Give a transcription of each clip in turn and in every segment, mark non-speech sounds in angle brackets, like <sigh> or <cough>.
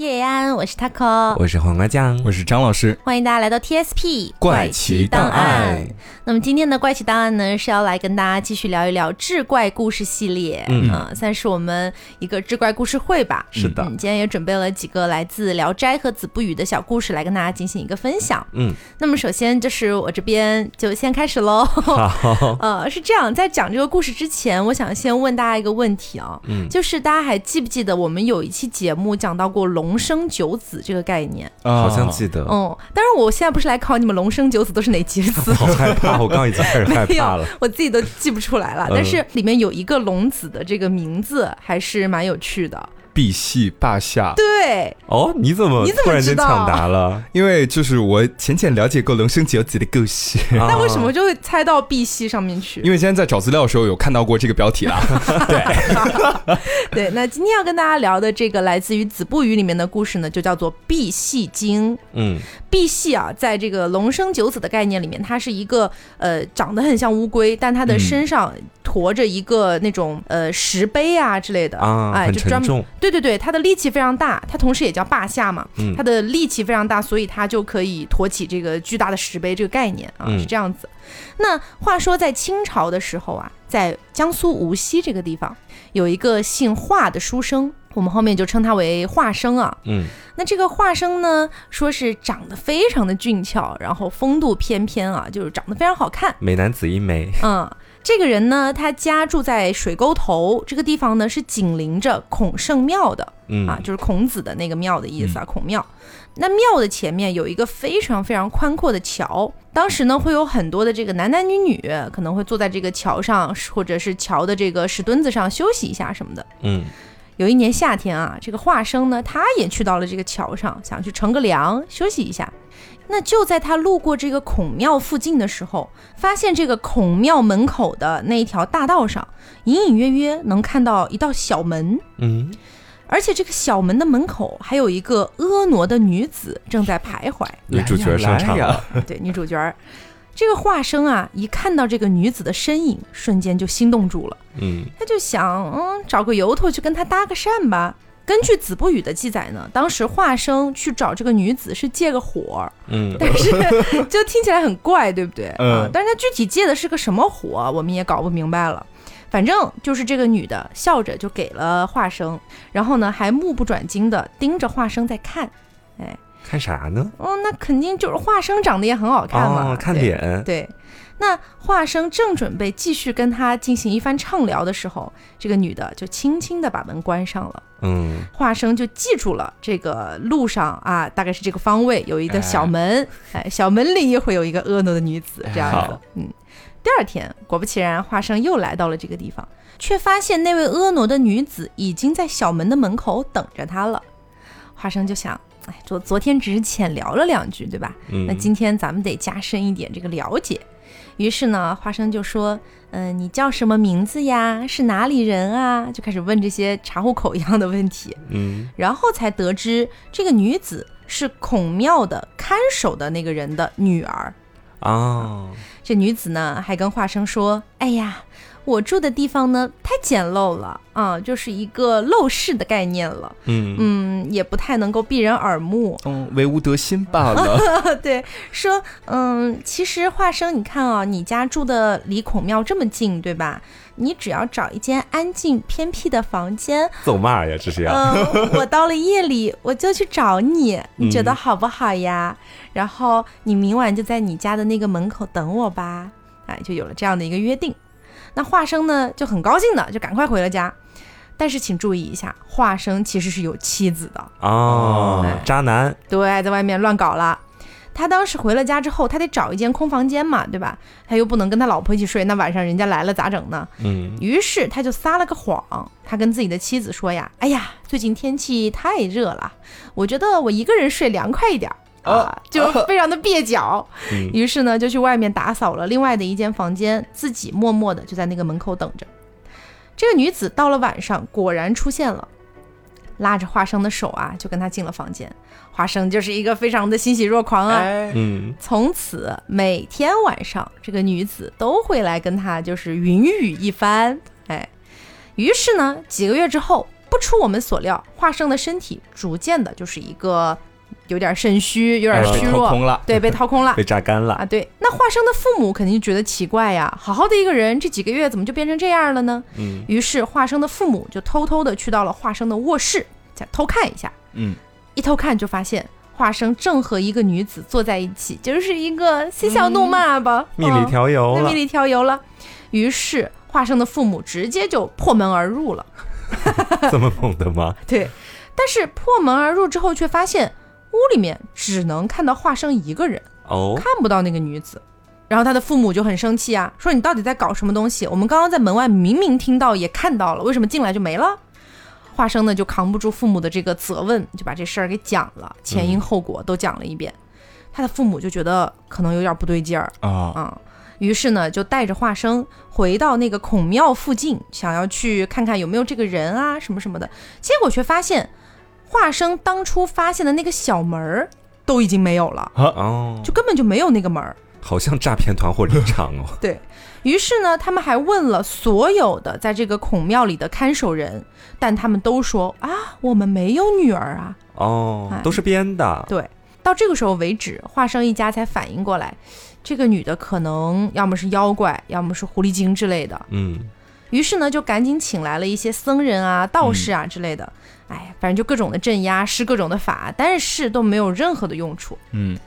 叶安，我是 taco，我是黄瓜酱，我是张老师，欢迎大家来到 TSP 怪奇档案。那么今天的怪奇档案呢，是要来跟大家继续聊一聊志怪故事系列，嗯，算是我们一个志怪故事会吧。是的，今天也准备了几个来自《聊斋》和《子不语》的小故事来跟大家进行一个分享。嗯，那么首先就是我这边就先开始喽。好，<laughs> 呃，是这样，在讲这个故事之前，我想先问大家一个问题啊，嗯，就是大家还记不记得我们有一期节目讲到过龙生九子这个概念？好像记得。嗯，当然我现在不是来考你们龙生九子都是哪几个字？<laughs> 好害怕，我刚刚已经开始害怕了，<laughs> 我自己都记不出来了。但是里面有一个龙子的这个名字还是蛮有趣的。赑屃霸下，对哦，你怎么你怎么然间抢答了？<laughs> 因为就是我浅浅了解过龙生九子的故事，<laughs> 那为什么就会猜到赑屃上面去？因为今天在找资料的时候有看到过这个标题啦。<laughs> 对对，那今天要跟大家聊的这个来自于《子不语》里面的故事呢，就叫做《赑屃经》。嗯，赑屃啊，在这个龙生九子的概念里面，它是一个呃长得很像乌龟，但它的身上驮着一个那种呃石碑啊之类的啊，哎，就专门对对对，它的力气非常大，它同时也叫霸下嘛，它的力气非常大，所以它就可以驮起这个巨大的石碑，这个概念啊是这样子。那话说在清朝的时候啊，在江苏无锡这个地方有一个姓华的书生，我们后面就称他为华生啊。嗯，那这个华生呢，说是长得非常的俊俏，然后风度翩翩啊，就是长得非常好看，美男子一枚。嗯。这个人呢，他家住在水沟头这个地方呢，是紧邻着孔圣庙的，嗯啊，就是孔子的那个庙的意思啊，孔庙。那庙的前面有一个非常非常宽阔的桥，当时呢会有很多的这个男男女女可能会坐在这个桥上，或者是桥的这个石墩子上休息一下什么的。嗯，有一年夏天啊，这个华生呢，他也去到了这个桥上，想去乘个凉休息一下。那就在他路过这个孔庙附近的时候，发现这个孔庙门口的那一条大道上，隐隐约约能看到一道小门。嗯，而且这个小门的门口还有一个婀娜的女子正在徘徊。女主角上场了。对，女主角，这个华生啊，一看到这个女子的身影，瞬间就心动住了。嗯，他就想，嗯，找个由头去跟她搭个讪吧。根据《子不语》的记载呢，当时华生去找这个女子是借个火，嗯，但是 <laughs> 就听起来很怪，对不对？嗯，但是他具体借的是个什么火，我们也搞不明白了。反正就是这个女的笑着就给了华生，然后呢还目不转睛的盯着华生在看，哎，看啥呢？哦，那肯定就是华生长得也很好看嘛，看脸，对。那华生正准备继续跟他进行一番畅聊的时候，这个女的就轻轻的把门关上了。嗯，华生就记住了这个路上啊，大概是这个方位有一个小门，哎，小门里也会有一个婀娜的女子这样子。嗯，第二天果不其然，华生又来到了这个地方，却发现那位婀娜的女子已经在小门的门口等着他了。华生就想，哎，昨昨天只是浅聊了两句，对吧？嗯，那今天咱们得加深一点这个了解。于是呢，花生就说：“嗯，你叫什么名字呀？是哪里人啊？”就开始问这些查户口一样的问题。嗯，然后才得知这个女子是孔庙的看守的那个人的女儿。哦，这女子呢还跟花生说：“哎呀。”我住的地方呢，太简陋了啊，就是一个陋室的概念了。嗯嗯，也不太能够避人耳目。嗯，唯吾德馨罢了。<laughs> 对，说嗯，其实华生，你看啊，你家住的离孔庙这么近，对吧？你只要找一间安静偏僻的房间，走嘛呀，这是要。嗯，我到了夜里我就去找你，你觉得好不好呀？然后你明晚就在你家的那个门口等我吧。哎，就有了这样的一个约定。那华生呢就很高兴的，就赶快回了家。但是请注意一下，华生其实是有妻子的哦，渣男。对，在外面乱搞了。他当时回了家之后，他得找一间空房间嘛，对吧？他又不能跟他老婆一起睡，那晚上人家来了咋整呢？嗯。于是他就撒了个谎，他跟自己的妻子说呀：“哎呀，最近天气太热了，我觉得我一个人睡凉快一点。”啊，<laughs> 就非常的蹩脚，于是呢，就去外面打扫了另外的一间房间，自己默默的就在那个门口等着。这个女子到了晚上，果然出现了，拉着华生的手啊，就跟他进了房间。华生就是一个非常的欣喜若狂啊，嗯，从此每天晚上，这个女子都会来跟他就是云雨一番，哎，于是呢，几个月之后，不出我们所料，华生的身体逐渐的就是一个有点肾虚、有点虚弱，空了，对，被掏空了，<laughs> 被榨干了啊！对，那华生的父母肯定就觉得奇怪呀，好好的一个人，这几个月怎么就变成这样了呢？嗯，于是华生的父母就偷偷的去到了华生的卧室，再偷看一下，嗯，一偷看就发现。华生正和一个女子坐在一起，就是一个嬉笑怒骂吧，蜜里调油了，蜜里调油了。于是华生的父母直接就破门而入了，<laughs> <laughs> 这么猛的吗？对。但是破门而入之后，却发现屋里面只能看到华生一个人，哦，看不到那个女子。然后他的父母就很生气啊，说你到底在搞什么东西？我们刚刚在门外明明听到也看到了，为什么进来就没了？华生呢就扛不住父母的这个责问，就把这事儿给讲了，前因后果都讲了一遍。他的父母就觉得可能有点不对劲儿啊啊，于是呢就带着华生回到那个孔庙附近，想要去看看有没有这个人啊什么什么的。结果却发现，华生当初发现的那个小门儿都已经没有了啊哦，就根本就没有那个门儿，好像诈骗团伙离场哦。<laughs> 对。于是呢，他们还问了所有的在这个孔庙里的看守人，但他们都说啊，我们没有女儿啊。哦，都是编的。对，到这个时候为止，华生一家才反应过来，这个女的可能要么是妖怪，要么是狐狸精之类的。嗯。于是呢，就赶紧请来了一些僧人啊、道士啊之类的。哎，反正就各种的镇压，施各种的法，但是都没有任何的用处。嗯。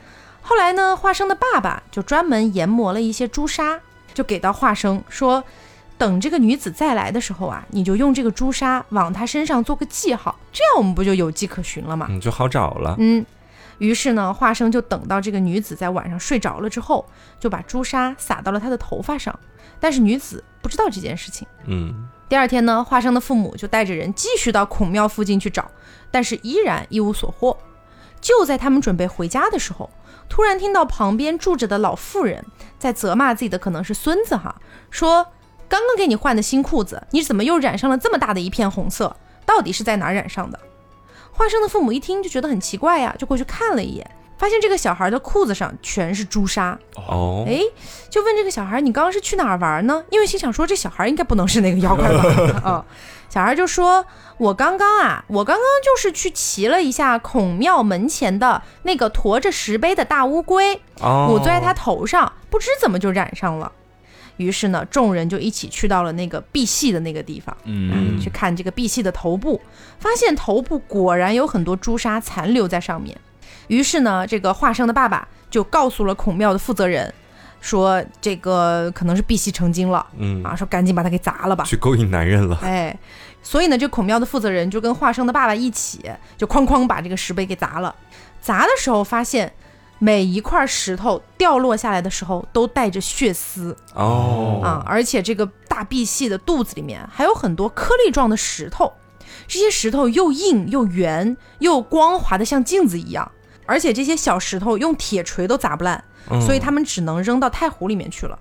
后来呢，华生的爸爸就专门研磨了一些朱砂。就给到华生说，等这个女子再来的时候啊，你就用这个朱砂往她身上做个记号，这样我们不就有迹可循了吗？嗯，就好找了。嗯，于是呢，华生就等到这个女子在晚上睡着了之后，就把朱砂撒到了她的头发上，但是女子不知道这件事情。嗯，第二天呢，华生的父母就带着人继续到孔庙附近去找，但是依然一无所获。就在他们准备回家的时候。突然听到旁边住着的老妇人在责骂自己的可能是孙子哈，说刚刚给你换的新裤子，你怎么又染上了这么大的一片红色？到底是在哪染上的？华生的父母一听就觉得很奇怪呀，就过去看了一眼，发现这个小孩的裤子上全是朱砂。哦，哎，就问这个小孩，你刚刚是去哪儿玩呢？因为心想说这小孩应该不能是那个妖怪吧？啊。<laughs> 小孩就说：“我刚刚啊，我刚刚就是去骑了一下孔庙门前的那个驮着石碑的大乌龟，我坐在它头上，不知怎么就染上了。于是呢，众人就一起去到了那个碧玺的那个地方，嗯，去看这个碧玺的头部，发现头部果然有很多朱砂残留在上面。于是呢，这个华生的爸爸就告诉了孔庙的负责人。”说这个可能是碧玺成精了，嗯。啊，说赶紧把它给砸了吧，去勾引男人了，哎，所以呢，这孔庙的负责人就跟华生的爸爸一起，就哐哐把这个石碑给砸了。砸的时候发现，每一块石头掉落下来的时候都带着血丝。哦。啊，而且这个大碧玺的肚子里面还有很多颗粒状的石头，这些石头又硬又圆又光滑的像镜子一样，而且这些小石头用铁锤都砸不烂。所以他们只能扔到太湖里面去了。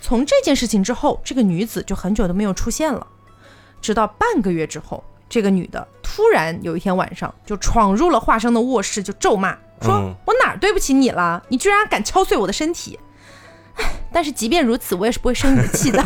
从这件事情之后，这个女子就很久都没有出现了。直到半个月之后，这个女的突然有一天晚上就闯入了华生的卧室，就咒骂说：“我哪儿对不起你了？你居然敢敲碎我的身体！” <laughs> 但是即便如此，我也是不会生你的气的，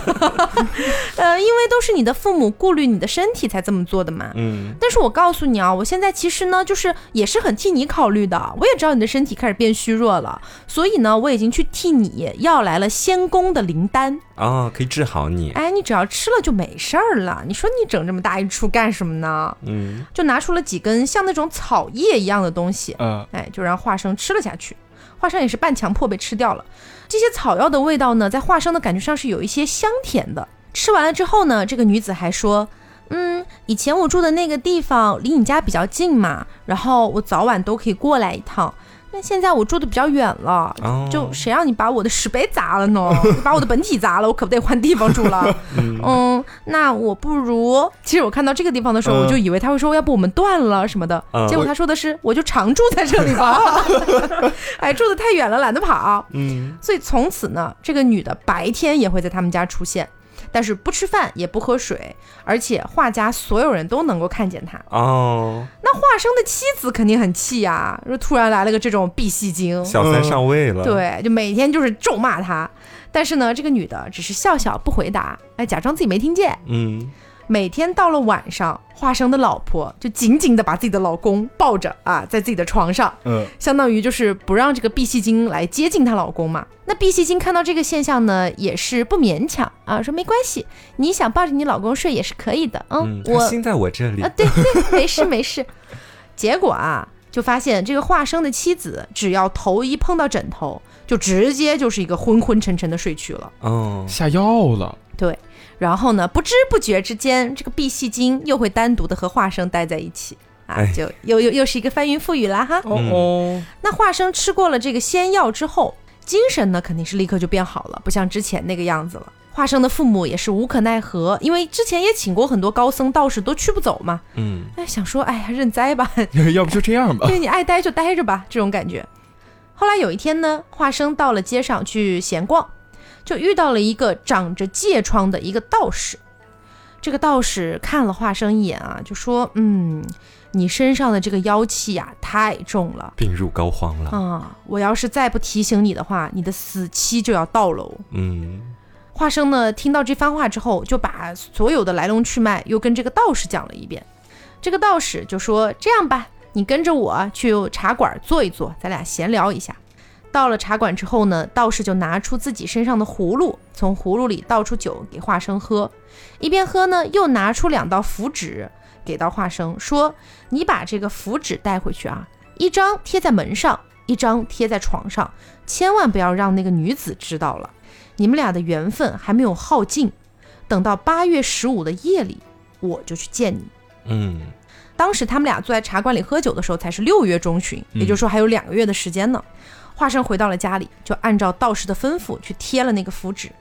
<laughs> 呃，因为都是你的父母顾虑你的身体才这么做的嘛。嗯。但是我告诉你啊，我现在其实呢，就是也是很替你考虑的。我也知道你的身体开始变虚弱了，所以呢，我已经去替你要来了仙宫的灵丹啊，可以治好你。哎，你只要吃了就没事儿了。你说你整这么大一出干什么呢？嗯。就拿出了几根像那种草叶一样的东西，嗯，哎，就让华生吃了下去。华生也是半强迫被吃掉了。这些草药的味道呢，在华生的感觉上是有一些香甜的。吃完了之后呢，这个女子还说：“嗯，以前我住的那个地方离你家比较近嘛，然后我早晚都可以过来一趟。”那现在我住的比较远了，就谁让你把我的石碑砸了呢？把我的本体砸了，我可不得换地方住了。嗯，那我不如……其实我看到这个地方的时候，我就以为他会说要不我们断了什么的，结果他说的是我就常住在这里吧。<laughs> 哎，住的太远了，懒得跑。嗯，所以从此呢，这个女的白天也会在他们家出现。但是不吃饭也不喝水，而且画家所有人都能够看见他哦。那画生的妻子肯定很气呀，说突然来了个这种碧戏精，小三上位了。对，就每天就是咒骂他。但是呢，这个女的只是笑笑不回答，哎，假装自己没听见。嗯。每天到了晚上，华生的老婆就紧紧的把自己的老公抱着啊，在自己的床上，嗯，相当于就是不让这个碧细金来接近她老公嘛。那碧细金看到这个现象呢，也是不勉强啊，说没关系，你想抱着你老公睡也是可以的，嗯，我心在我这里啊，对对，<laughs> 没事没事。结果啊，就发现这个华生的妻子只要头一碰到枕头，就直接就是一个昏昏沉沉的睡去了，哦，下药了，对。然后呢，不知不觉之间，这个碧细金又会单独的和华生待在一起啊，就又又又是一个翻云覆雨啦哈。哦，那华生吃过了这个仙药之后，精神呢肯定是立刻就变好了，不像之前那个样子了。华生的父母也是无可奈何，因为之前也请过很多高僧道士，都去不走嘛。嗯，哎，想说，哎呀，认栽吧，<laughs> 要不就这样吧，对你爱待就待着吧，这种感觉。后来有一天呢，华生到了街上去闲逛。就遇到了一个长着疥疮的一个道士，这个道士看了华生一眼啊，就说：“嗯，你身上的这个妖气呀太重了，病入膏肓了啊！我要是再不提醒你的话，你的死期就要到喽。”嗯，华生呢听到这番话之后，就把所有的来龙去脉又跟这个道士讲了一遍。这个道士就说：“这样吧，你跟着我去茶馆坐一坐，咱俩闲聊一下。”到了茶馆之后呢，道士就拿出自己身上的葫芦，从葫芦里倒出酒给华生喝，一边喝呢，又拿出两道符纸给到华生，说：“你把这个符纸带回去啊，一张贴在门上，一张贴在床上，千万不要让那个女子知道了。你们俩的缘分还没有耗尽，等到八月十五的夜里，我就去见你。”嗯，当时他们俩坐在茶馆里喝酒的时候，才是六月中旬，也就是说还有两个月的时间呢。华生回到了家里，就按照道士的吩咐去贴了那个符纸。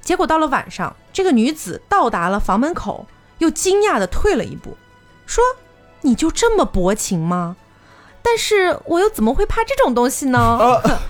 结果到了晚上，这个女子到达了房门口，又惊讶地退了一步，说：“你就这么薄情吗？但是我又怎么会怕这种东西呢？”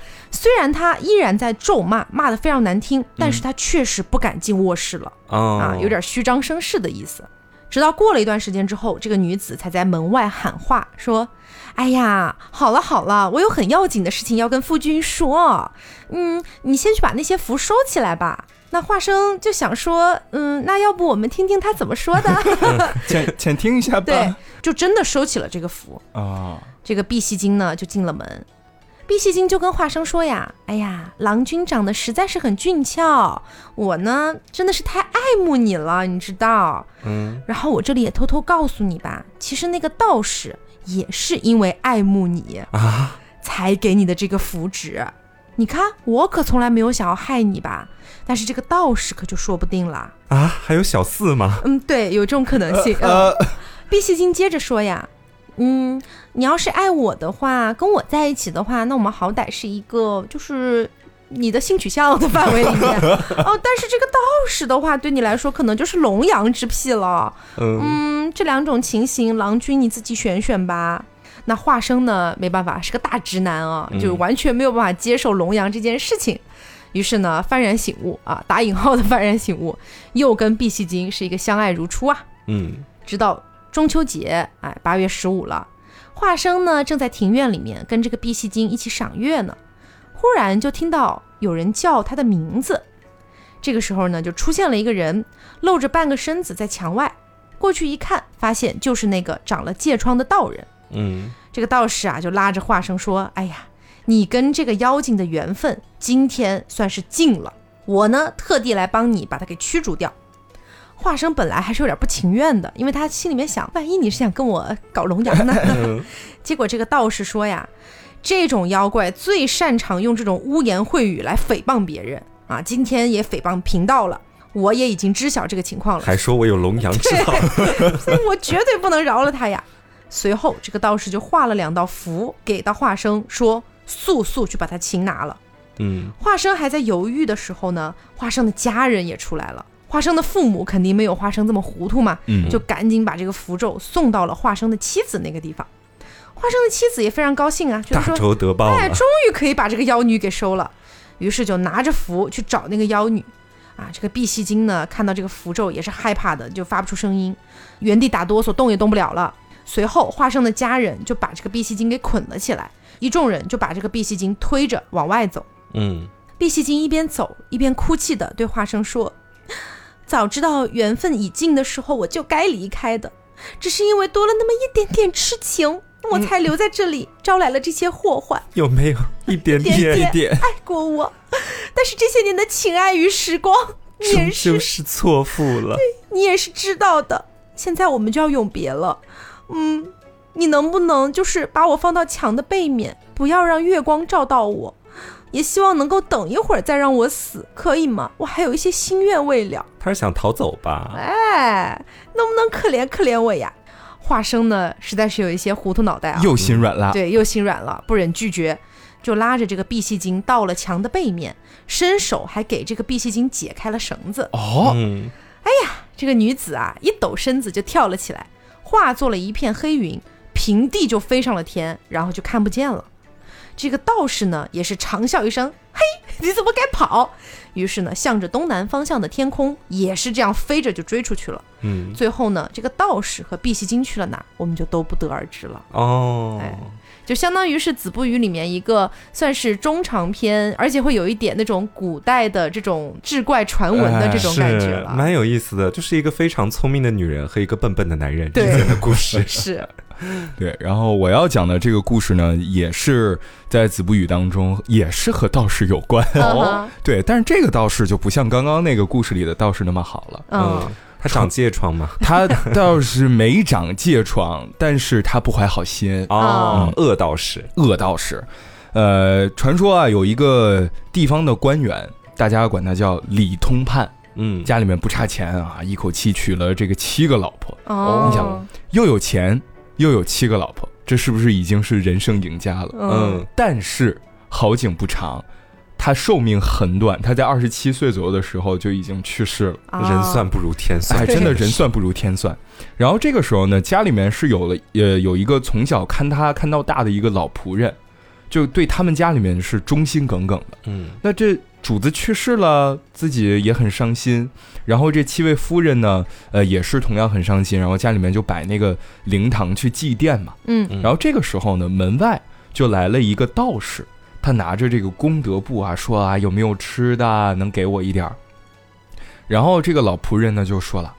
<laughs> 虽然他依然在咒骂，骂得非常难听，但是他确实不敢进卧室了啊，有点虚张声势的意思。直到过了一段时间之后，这个女子才在门外喊话说。哎呀，好了好了，我有很要紧的事情要跟夫君说。嗯，你先去把那些符收起来吧。那华生就想说，嗯，那要不我们听听他怎么说的？<laughs> 浅浅听一下吧。对，就真的收起了这个符啊。这个碧玺精呢，就进了门。碧玺精就跟华生说呀：“哎呀，郎君长得实在是很俊俏，我呢真的是太爱慕你了，你知道？嗯。然后我这里也偷偷告诉你吧，其实那个道士。”也是因为爱慕你啊，才给你的这个符纸。你看，我可从来没有想要害你吧？但是这个道士可就说不定了啊！还有小四吗？嗯，对，有这种可能性。呃，碧溪精接着说呀，嗯，你要是爱我的话，跟我在一起的话，那我们好歹是一个就是。你的性取向的范围里面 <laughs> 哦，但是这个道士的话，对你来说可能就是龙阳之癖了。嗯，这两种情形，郎君你自己选选吧。那华生呢，没办法，是个大直男啊，就完全没有办法接受龙阳这件事情。于是呢，幡然醒悟啊，打引号的幡然醒悟，又跟碧溪精是一个相爱如初啊。嗯，直到中秋节，哎，八月十五了，华生呢正在庭院里面跟这个碧溪精一起赏月呢。忽然就听到有人叫他的名字，这个时候呢，就出现了一个人，露着半个身子在墙外。过去一看，发现就是那个长了疥疮的道人。嗯，这个道士啊，就拉着华生说：“哎呀，你跟这个妖精的缘分今天算是尽了，我呢特地来帮你把他给驱逐掉。”华生本来还是有点不情愿的，因为他心里面想：万一你是想跟我搞龙阳呢？<laughs> 结果这个道士说呀。这种妖怪最擅长用这种污言秽语来诽谤别人啊！今天也诽谤贫道了，我也已经知晓这个情况了，还说我有龙阳之道，<laughs> 我绝对不能饶了他呀！随后，这个道士就画了两道符给到华生，说速速去把他擒拿了。嗯，华生还在犹豫的时候呢，华生的家人也出来了。华生的父母肯定没有华生这么糊涂嘛，嗯，就赶紧把这个符咒送到了华生的妻子那个地方。华生的妻子也非常高兴啊，就说：“大仇得报哎，终于可以把这个妖女给收了。”于是就拿着符去找那个妖女。啊，这个碧玺精呢，看到这个符咒也是害怕的，就发不出声音，原地打哆嗦，动也动不了了。随后，华生的家人就把这个碧玺精给捆了起来，一众人就把这个碧玺精推着往外走。嗯，碧玺精一边走一边哭泣的对华生说：“早知道缘分已尽的时候，我就该离开的，只是因为多了那么一点点痴情，我才留在这里，招来了这些祸患。有没有一点点点爱过我？但是这些年的情爱与时光，你也是就是错付了。你也是知道的。现在我们就要永别了，嗯，你能不能就是把我放到墙的背面，不要让月光照到我？也希望能够等一会儿再让我死，可以吗？我还有一些心愿未了。他是想逃走吧？哎，能不能可怜可怜我呀？华生呢，实在是有一些糊涂脑袋啊，又心软了。对，又心软了，不忍拒绝，就拉着这个碧玺金到了墙的背面，伸手还给这个碧玺金解开了绳子。哦，哎呀，这个女子啊，一抖身子就跳了起来，化作了一片黑云，平地就飞上了天，然后就看不见了。这个道士呢，也是长笑一声：“嘿，你怎么敢跑？”于是呢，向着东南方向的天空，也是这样飞着就追出去了。嗯，最后呢，这个道士和碧玺金去了哪，我们就都不得而知了。哦，哎，就相当于是《子不语》里面一个算是中长篇，而且会有一点那种古代的这种志怪传闻的这种感觉了，蛮有意思的。就是一个非常聪明的女人和一个笨笨的男人之间的故事。<laughs> 是。对，然后我要讲的这个故事呢，也是在《子不语》当中，也是和道士有关哦。<laughs> 对，但是这个道士就不像刚刚那个故事里的道士那么好了。嗯，他长疥疮吗？<laughs> 他倒是没长疥疮，但是他不怀好心哦。恶道士，恶道士。呃，传说啊，有一个地方的官员，大家管他叫李通判。嗯，家里面不差钱啊，一口气娶了这个七个老婆。哦，你想又有钱。又有七个老婆，这是不是已经是人生赢家了？嗯，但是好景不长，他寿命很短，他在二十七岁左右的时候就已经去世了。人算不如天算，哎，真的人算不如天算。然后这个时候呢，家里面是有了呃有一个从小看他看到大的一个老仆人，就对他们家里面是忠心耿耿的。嗯，那这。主子去世了，自己也很伤心。然后这七位夫人呢，呃，也是同样很伤心。然后家里面就摆那个灵堂去祭奠嘛。嗯。然后这个时候呢，门外就来了一个道士，他拿着这个功德簿啊，说啊，有没有吃的，能给我一点儿。然后这个老仆人呢就说了，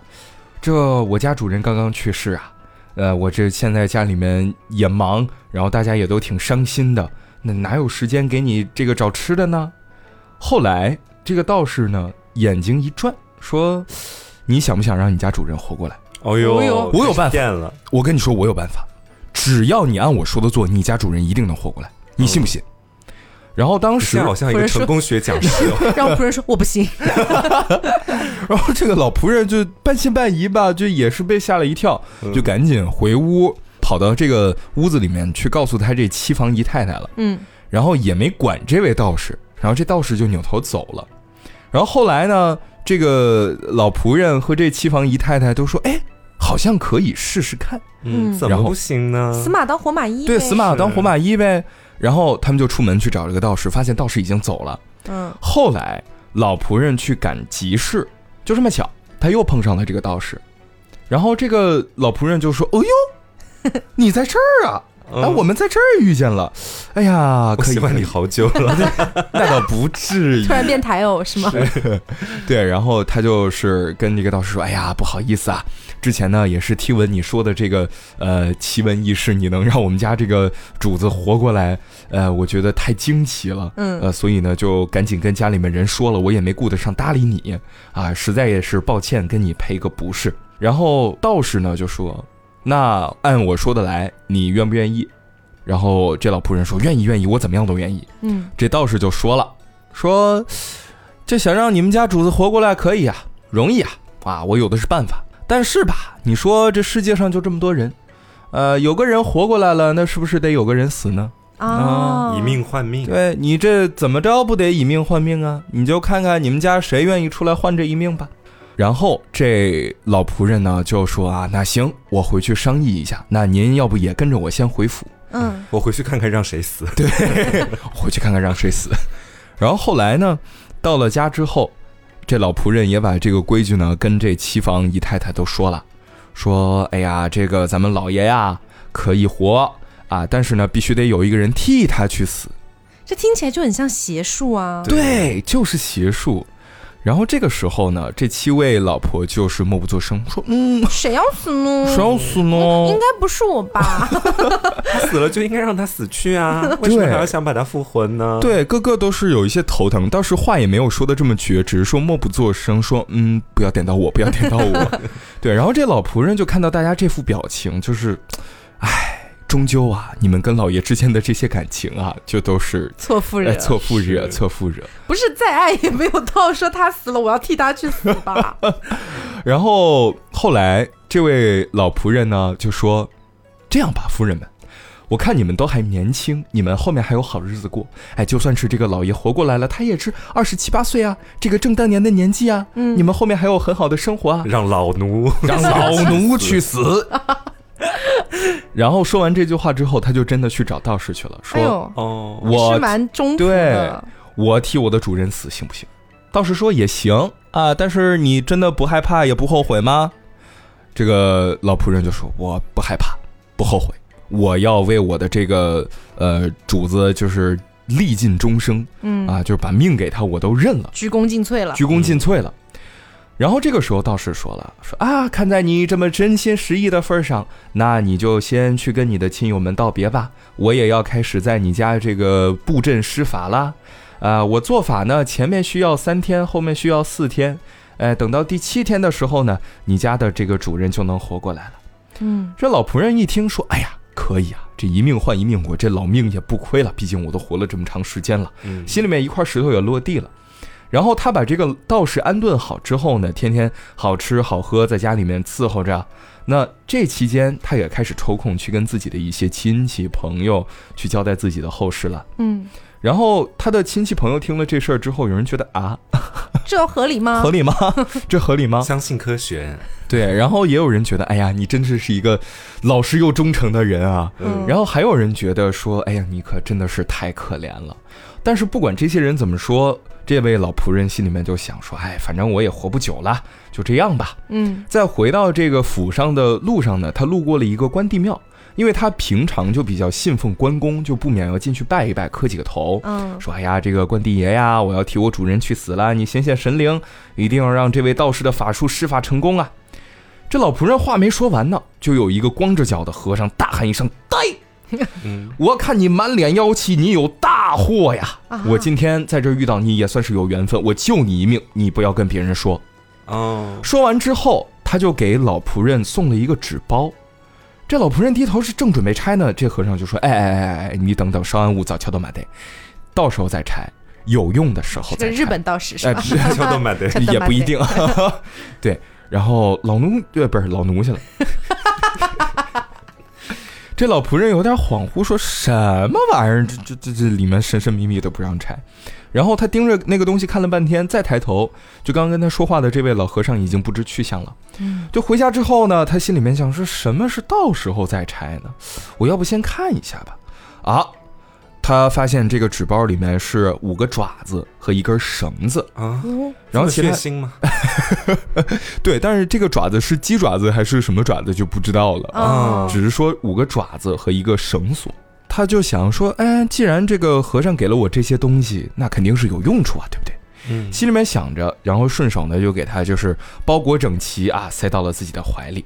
这我家主人刚刚去世啊，呃，我这现在家里面也忙，然后大家也都挺伤心的，那哪有时间给你这个找吃的呢？后来，这个道士呢，眼睛一转，说：“你想不想让你家主人活过来？”哦呦，我有办法。我跟你说，我有办法。只要你按我说的做，你家主人一定能活过来。你信不信？然后当时好像一个成功学讲师，<laughs> 让仆人说我不信。<laughs> 然后这个老仆人就半信半疑吧，就也是被吓了一跳，就赶紧回屋，跑到这个屋子里面去告诉他这七房姨太太了。嗯，然后也没管这位道士。然后这道士就扭头走了，然后后来呢，这个老仆人和这七房姨太太都说：“哎，好像可以试试看。”嗯，怎么不行呢？死马当活马医。对，死马当活马医呗。然后他们就出门去找这个道士，发现道士已经走了。嗯。后来老仆人去赶集市，就这么巧，他又碰上了这个道士。然后这个老仆人就说：“哦呦，<laughs> 你在这儿啊！”啊，我们在这儿遇见了，哎呀，可喜欢你好久了，<laughs> 那倒不至于，突然变台偶是吗？<laughs> 对，然后他就是跟这个道士说：“哎呀，不好意思啊，之前呢也是听闻你说的这个呃奇闻异事，你能让我们家这个主子活过来，呃，我觉得太惊奇了，嗯，呃，所以呢就赶紧跟家里面人说了，我也没顾得上搭理你啊，实在也是抱歉，跟你赔个不是。然后道士呢就说。那按我说的来，你愿不愿意？然后这老仆人说愿意，愿意，我怎么样都愿意。嗯，这道士就说了，说这想让你们家主子活过来可以啊，容易啊，啊，我有的是办法。但是吧，你说这世界上就这么多人，呃，有个人活过来了，那是不是得有个人死呢？啊，以命换命。对你这怎么着不得以命换命啊？你就看看你们家谁愿意出来换这一命吧。然后这老仆人呢就说啊，那行，我回去商议一下。那您要不也跟着我先回府？嗯，我回去看看让谁死。对，回去看看让谁死。然后后来呢，到了家之后，这老仆人也把这个规矩呢跟这七房姨太太都说了，说，哎呀，这个咱们老爷呀可以活啊，但是呢必须得有一个人替他去死。这听起来就很像邪术啊。对，就是邪术。然后这个时候呢，这七位老婆就是默不作声，说：“嗯，谁要死呢？谁要死呢？应该不是我吧？<laughs> 他死了就应该让他死去啊！<laughs> 为什么还要想把他复活呢？对，个个都是有一些头疼，倒是话也没有说的这么绝，只是说默不作声，说：嗯，不要点到我，不要点到我。<laughs> 对，然后这老仆人就看到大家这副表情，就是，唉。”终究啊，你们跟老爷之间的这些感情啊，就都是错付惹，错付惹，错付惹。不是再爱也没有到说他死了，我要替他去死吧。<laughs> 然后后来这位老仆人呢就说：“这样吧，夫人们，我看你们都还年轻，你们后面还有好日子过。哎，就算是这个老爷活过来了，他也是二十七八岁啊，这个正当年的年纪啊。嗯，你们后面还有很好的生活啊。让老奴，让老奴去死。<laughs> ”然后说完这句话之后，他就真的去找道士去了，说：“哦，我是蛮忠对，我替我的主人死行不行？”道士说：“也行。啊，但是你真的不害怕也不后悔吗？”这个老仆人就说：“我不害怕，不后悔，我要为我的这个呃主子就是历尽终生，嗯。啊，就是把命给他，我都认了，鞠躬尽瘁了，鞠躬尽瘁了。”然后这个时候道士说了：“说啊，看在你这么真心实意的份上，那你就先去跟你的亲友们道别吧。我也要开始在你家这个布阵施法了。啊，我做法呢，前面需要三天，后面需要四天。哎，等到第七天的时候呢，你家的这个主人就能活过来了。”嗯，这老仆人一听说：“哎呀，可以啊，这一命换一命，我这老命也不亏了。毕竟我都活了这么长时间了。”嗯，心里面一块石头也落地了。然后他把这个道士安顿好之后呢，天天好吃好喝，在家里面伺候着。那这期间，他也开始抽空去跟自己的一些亲戚朋友去交代自己的后事了。嗯。然后他的亲戚朋友听了这事儿之后，有人觉得啊，这合理吗？合理吗？<laughs> 这合理吗？相信科学。对。然后也有人觉得，哎呀，你真的是一个老实又忠诚的人啊。嗯。然后还有人觉得说，哎呀，你可真的是太可怜了。但是不管这些人怎么说。这位老仆人心里面就想说：“哎，反正我也活不久了，就这样吧。”嗯，在回到这个府上的路上呢，他路过了一个关帝庙，因为他平常就比较信奉关公，就不免要进去拜一拜，磕几个头。嗯，说：“哎呀，这个关帝爷呀，我要替我主人去死了，你显显神灵，一定要让这位道士的法术施法成功啊！”这老仆人话没说完呢，就有一个光着脚的和尚大喊一声：“呆！” <laughs> 我看你满脸妖气，你有大祸呀！我今天在这遇到你也算是有缘分，我救你一命，你不要跟别人说。哦，说完之后，他就给老仆人送了一个纸包。这老仆人低头是正准备拆呢，这和尚就说：“哎哎哎哎，你等等，稍安勿躁，敲都买得，到时候再拆，有用的时候再拆。”日本道士是吧？敲都买得也不一定。<laughs> 对，然后老奴对，不是老奴去了。<laughs> 这老仆人有点恍惚，说什么玩意儿？这这这这里面神神秘秘的不让拆。然后他盯着那个东西看了半天，再抬头，就刚刚跟他说话的这位老和尚已经不知去向了。嗯，就回家之后呢，他心里面想说，什么是到时候再拆呢？我要不先看一下吧？啊。他发现这个纸包里面是五个爪子和一根绳子啊，然后血腥吗？<laughs> 对，但是这个爪子是鸡爪子还是什么爪子就不知道了啊，只是说五个爪子和一个绳索。他就想说，哎，既然这个和尚给了我这些东西，那肯定是有用处啊，对不对？嗯，心里面想着，然后顺手呢就给他就是包裹整齐啊，塞到了自己的怀里。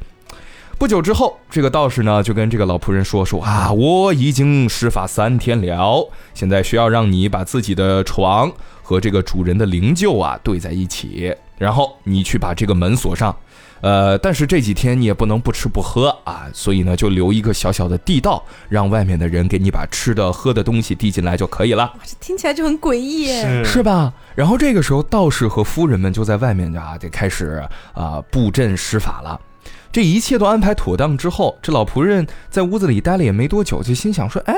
不久之后，这个道士呢就跟这个老仆人说：“说啊，我已经施法三天了，现在需要让你把自己的床和这个主人的灵柩啊对在一起，然后你去把这个门锁上。呃，但是这几天你也不能不吃不喝啊，所以呢就留一个小小的地道，让外面的人给你把吃的喝的东西递进来就可以了。这听起来就很诡异，是吧？然后这个时候，道士和夫人们就在外面啊，得开始啊布阵施法了。”这一切都安排妥当之后，这老仆人在屋子里待了也没多久，就心想说：“哎，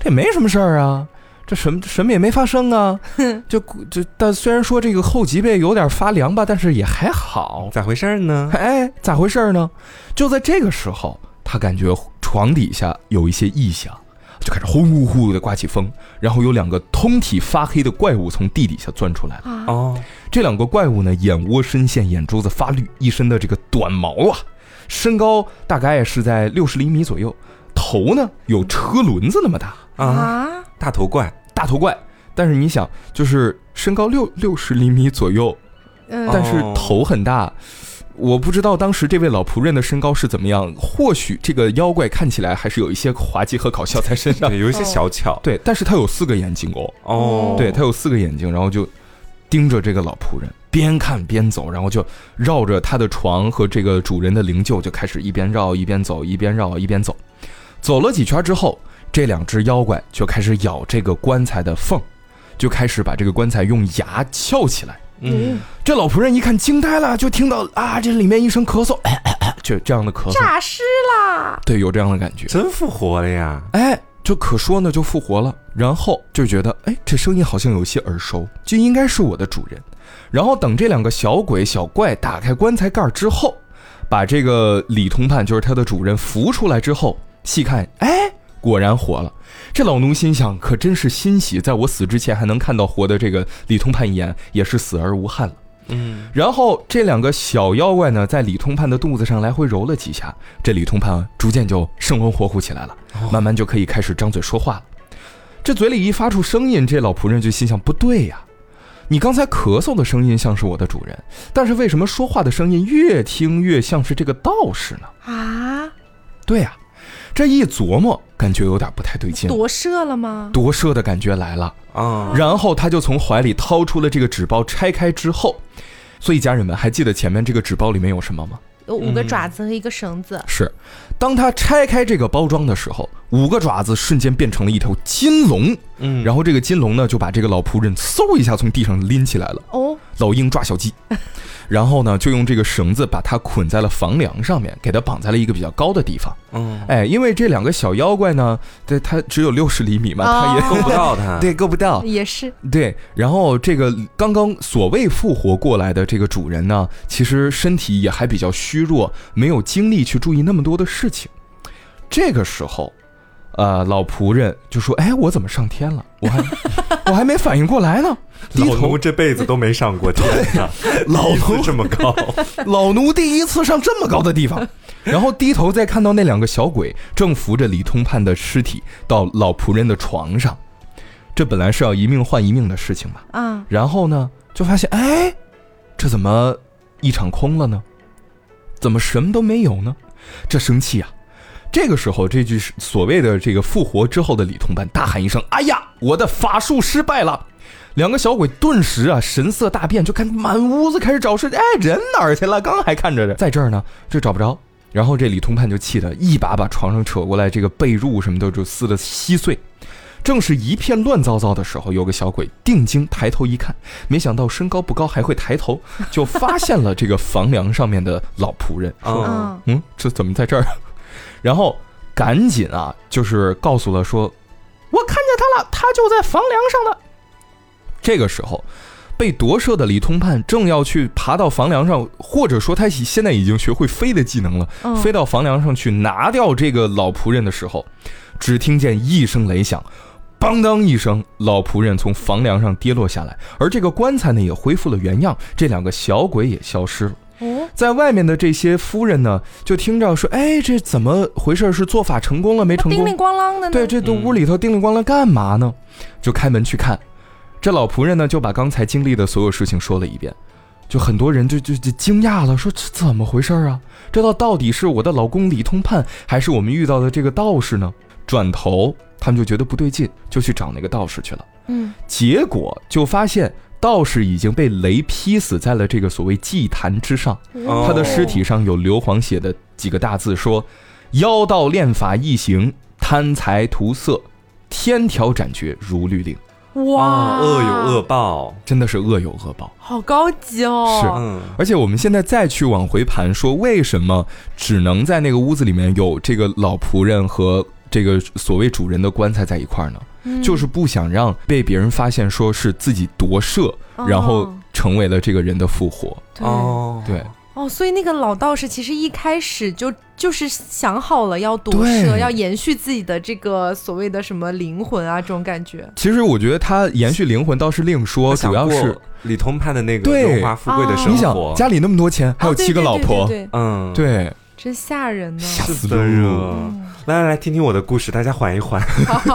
这没什么事儿啊，这什么什么也没发生啊。<laughs> 就就但虽然说这个后脊背有点发凉吧，但是也还好。咋回事呢？哎，咋回事呢？就在这个时候，他感觉床底下有一些异响。”就开始呼呼呼的刮起风，然后有两个通体发黑的怪物从地底下钻出来了。哦，这两个怪物呢，眼窝深陷，眼珠子发绿，一身的这个短毛啊，身高大概是在六十厘米左右，头呢有车轮子那么大啊，大头怪，大头怪。但是你想，就是身高六六十厘米左右，但是头很大。我不知道当时这位老仆人的身高是怎么样，或许这个妖怪看起来还是有一些滑稽和搞笑在身上，有一些小巧。对，但是他有四个眼睛哦。哦，对他有四个眼睛，然后就盯着这个老仆人，边看边走，然后就绕着他的床和这个主人的灵柩就开始一边绕一边走，一边绕一边走。走了几圈之后，这两只妖怪就开始咬这个棺材的缝，就开始把这个棺材用牙撬起来。嗯，这老仆人一看惊呆了，就听到啊，这里面一声咳嗽，就这样的咳嗽，诈尸啦！对，有这样的感觉，真复活了呀！哎，就可说呢，就复活了，然后就觉得，哎，这声音好像有些耳熟，就应该是我的主人。然后等这两个小鬼小怪打开棺材盖之后，把这个李通判，就是他的主人扶出来之后，细看，哎。果然活了，这老奴心想，可真是欣喜，在我死之前还能看到活的这个李通判一眼，也是死而无憾了。嗯，然后这两个小妖怪呢，在李通判的肚子上来回揉了几下，这李通判逐渐就生龙活虎起来了，慢慢就可以开始张嘴说话了。这嘴里一发出声音，这老仆人就心想：不对呀，你刚才咳嗽的声音像是我的主人，但是为什么说话的声音越听越像是这个道士呢？啊，对呀。这一琢磨，感觉有点不太对劲。夺舍了吗？夺舍的感觉来了啊！然后他就从怀里掏出了这个纸包，拆开之后，所以家人们还记得前面这个纸包里面有什么吗？有五个爪子和一个绳子。是，当他拆开这个包装的时候，五个爪子瞬间变成了一头金龙。嗯，然后这个金龙呢，就把这个老仆人嗖一下从地上拎起来了。哦，老鹰抓小鸡。然后呢，就用这个绳子把它捆在了房梁上面，给它绑在了一个比较高的地方。嗯，哎，因为这两个小妖怪呢，对它只有六十厘米嘛，它也够不到它。<laughs> 对，够不到。也是。对，然后这个刚刚所谓复活过来的这个主人呢，其实身体也还比较虚弱，没有精力去注意那么多的事情。这个时候。呃，老仆人就说：“哎，我怎么上天了？<laughs> 我还我还没反应过来呢。”老奴这辈子都没上过天啊！<laughs> 老奴这么高，<laughs> 老奴第一次上这么高的地方。然后低头再看到那两个小鬼正扶着李通判的尸体到老仆人的床上，这本来是要一命换一命的事情嘛。嗯。然后呢，就发现哎，这怎么一场空了呢？怎么什么都没有呢？这生气啊！这个时候，这句是所谓的这个复活之后的李通判大喊一声：“哎呀，我的法术失败了！”两个小鬼顿时啊神色大变，就看满屋子开始找尸哎，人哪儿去了？刚还看着呢，在这儿呢，就找不着。然后这李通判就气得一把把床上扯过来，这个被褥什么的就撕得稀碎。正是一片乱糟糟的时候，有个小鬼定睛抬头一看，没想到身高不高还会抬头，<laughs> 就发现了这个房梁上面的老仆人。嗯嗯，这怎么在这儿？然后赶紧啊，就是告诉了说，我看见他了，他就在房梁上呢。这个时候，被夺舍的李通判正要去爬到房梁上，或者说他现在已经学会飞的技能了，飞到房梁上去拿掉这个老仆人的时候，只听见一声雷响，邦当一声，老仆人从房梁上跌落下来，而这个棺材呢也恢复了原样，这两个小鬼也消失了。在外面的这些夫人呢，就听着说：“哎，这怎么回事？是做法成功了没成功？叮铃咣啷的。对，这都屋里头叮铃咣啷干嘛呢？就开门去看。这老仆人呢，就把刚才经历的所有事情说了一遍。就很多人就就就惊讶了，说这怎么回事啊？这到到底是我的老公李通判，还是我们遇到的这个道士呢？转头他们就觉得不对劲，就去找那个道士去了。嗯，结果就发现。道士已经被雷劈死在了这个所谓祭坛之上，他的尸体上有硫磺写的几个大字，说：“妖道练法异行，贪财图色，天条斩绝如律令。”哇，恶有恶报，真的是恶有恶报，好高级哦！是，而且我们现在再去往回盘，说为什么只能在那个屋子里面有这个老仆人和这个所谓主人的棺材在一块儿呢？就是不想让被别人发现，说是自己夺舍，然后成为了这个人的复活。哦，对，哦，所以那个老道士其实一开始就就是想好了要夺舍，要延续自己的这个所谓的什么灵魂啊，这种感觉。其实我觉得他延续灵魂倒是另说，主要是李通判的那个荣华富贵的生活。你想家里那么多钱，还有七个老婆，嗯，对，真吓人呢，吓死人。来来来，听听我的故事，大家缓一缓。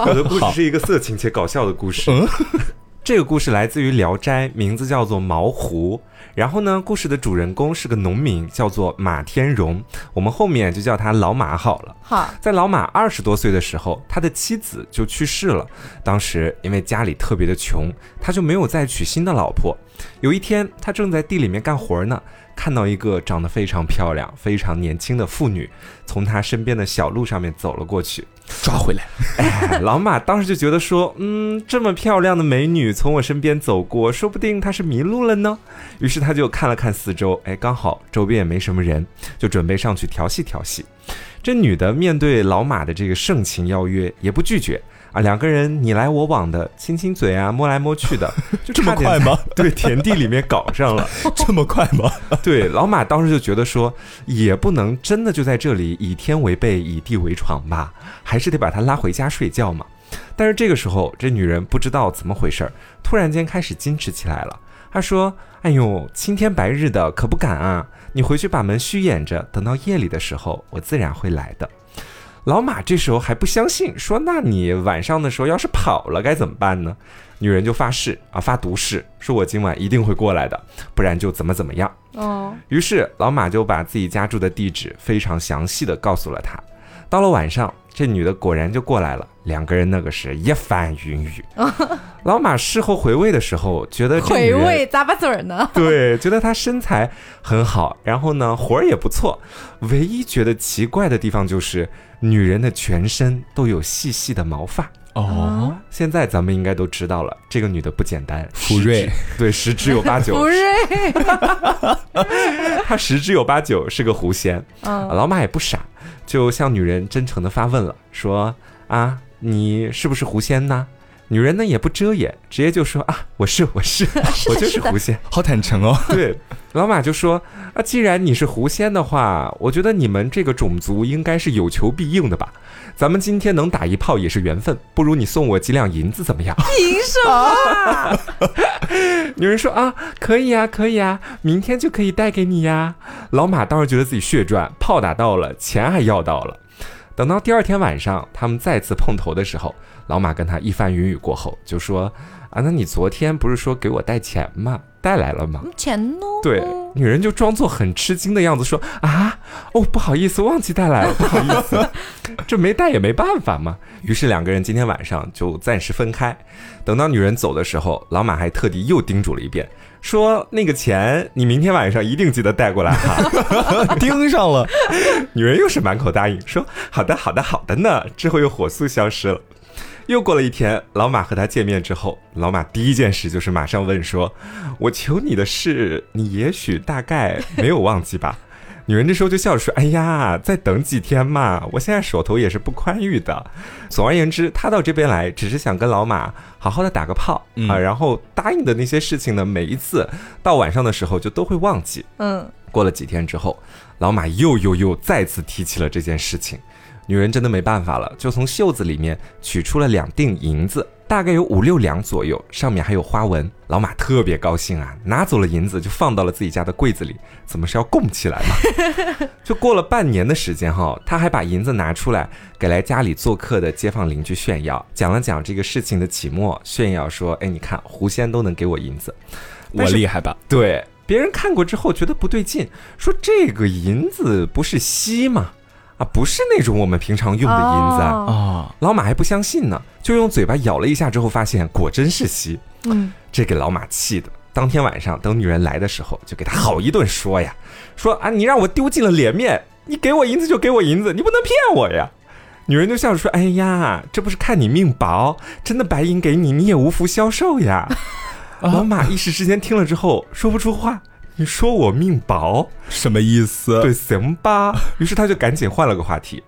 我的故事是一个色情且搞笑的故事。这个故事来自于《聊斋》，名字叫做《毛狐》。然后呢，故事的主人公是个农民，叫做马天荣，我们后面就叫他老马好了。好，在老马二十多岁的时候，他的妻子就去世了。当时因为家里特别的穷，他就没有再娶新的老婆。有一天，他正在地里面干活呢。看到一个长得非常漂亮、非常年轻的妇女，从他身边的小路上面走了过去，抓回来。哎，老马当时就觉得说，嗯，这么漂亮的美女从我身边走过，说不定她是迷路了呢。于是他就看了看四周，哎，刚好周边也没什么人，就准备上去调戏调戏。这女的面对老马的这个盛情邀约，也不拒绝。啊，两个人你来我往的亲亲嘴啊，摸来摸去的，<laughs> 就这么快吗？对，田地里面搞上了，<laughs> 这么快吗？对，老马当时就觉得说，也不能真的就在这里以天为被，以地为床吧，还是得把他拉回家睡觉嘛。但是这个时候，这女人不知道怎么回事儿，突然间开始矜持起来了。她说：“哎呦，青天白日的，可不敢啊！你回去把门虚掩着，等到夜里的时候，我自然会来的。”老马这时候还不相信，说：“那你晚上的时候要是跑了该怎么办呢？”女人就发誓啊，发毒誓，说我今晚一定会过来的，不然就怎么怎么样。哦，于是老马就把自己家住的地址非常详细的告诉了她。到了晚上，这女的果然就过来了，两个人那个是一番云雨。<laughs> 老马事后回味的时候，觉得回味咂巴嘴儿呢。<laughs> 对，觉得她身材很好，然后呢活儿也不错，唯一觉得奇怪的地方就是。女人的全身都有细细的毛发。哦，现在咱们应该都知道了，这个女的不简单，福瑞，对，十之有八九，福瑞，<laughs> 她十之有八九是个狐仙。嗯，老马也不傻，就向女人真诚的发问了，说啊，你是不是狐仙呢？女人呢也不遮掩，直接就说啊，我是我是，<laughs> 我就是狐仙，好坦诚哦。<laughs> 对，老马就说啊，既然你是狐仙的话，我觉得你们这个种族应该是有求必应的吧？咱们今天能打一炮也是缘分，不如你送我几两银子怎么样？凭什么？<laughs> 女人说啊，可以啊，可以啊，明天就可以带给你呀。老马当时觉得自己血赚，炮打到了，钱还要到了。等到第二天晚上，他们再次碰头的时候。老马跟他一番云雨过后，就说：“啊，那你昨天不是说给我带钱吗？带来了吗？钱呢？”对，女人就装作很吃惊的样子说：“啊，哦，不好意思，忘记带来了，<laughs> 不好意思，这没带也没办法嘛。”于是两个人今天晚上就暂时分开。等到女人走的时候，老马还特地又叮嘱了一遍，说：“那个钱你明天晚上一定记得带过来哈。<laughs> ”盯上了，女人又是满口答应，说：“好的，好的，好的呢。”之后又火速消失了。又过了一天，老马和他见面之后，老马第一件事就是马上问说：“我求你的事，你也许大概没有忘记吧？” <laughs> 女人这时候就笑着说：“哎呀，再等几天嘛，我现在手头也是不宽裕的。”总而言之，他到这边来只是想跟老马好好的打个炮啊，然后答应的那些事情呢，每一次到晚上的时候就都会忘记。嗯，过了几天之后，老马又又又再次提起了这件事情。女人真的没办法了，就从袖子里面取出了两锭银子，大概有五六两左右，上面还有花纹。老马特别高兴啊，拿走了银子就放到了自己家的柜子里，怎么是要供起来嘛？<laughs> 就过了半年的时间哈，他还把银子拿出来给来家里做客的街坊邻居炫耀，讲了讲这个事情的起末，炫耀说：“哎，你看狐仙都能给我银子，我厉害吧？”对，别人看过之后觉得不对劲，说这个银子不是稀吗？啊，不是那种我们平常用的银子啊！老马还不相信呢，就用嘴巴咬了一下，之后发现果真是锡。嗯，这给老马气的。当天晚上，等女人来的时候，就给他好一顿说呀，说啊，你让我丢尽了脸面，你给我银子就给我银子，你不能骗我呀！女人就笑着说，哎呀，这不是看你命薄，真的白银给你，你也无福消受呀。老马一时之间听了之后，说不出话。你说我命薄什么意思？对，行吧。于是他就赶紧换了个话题，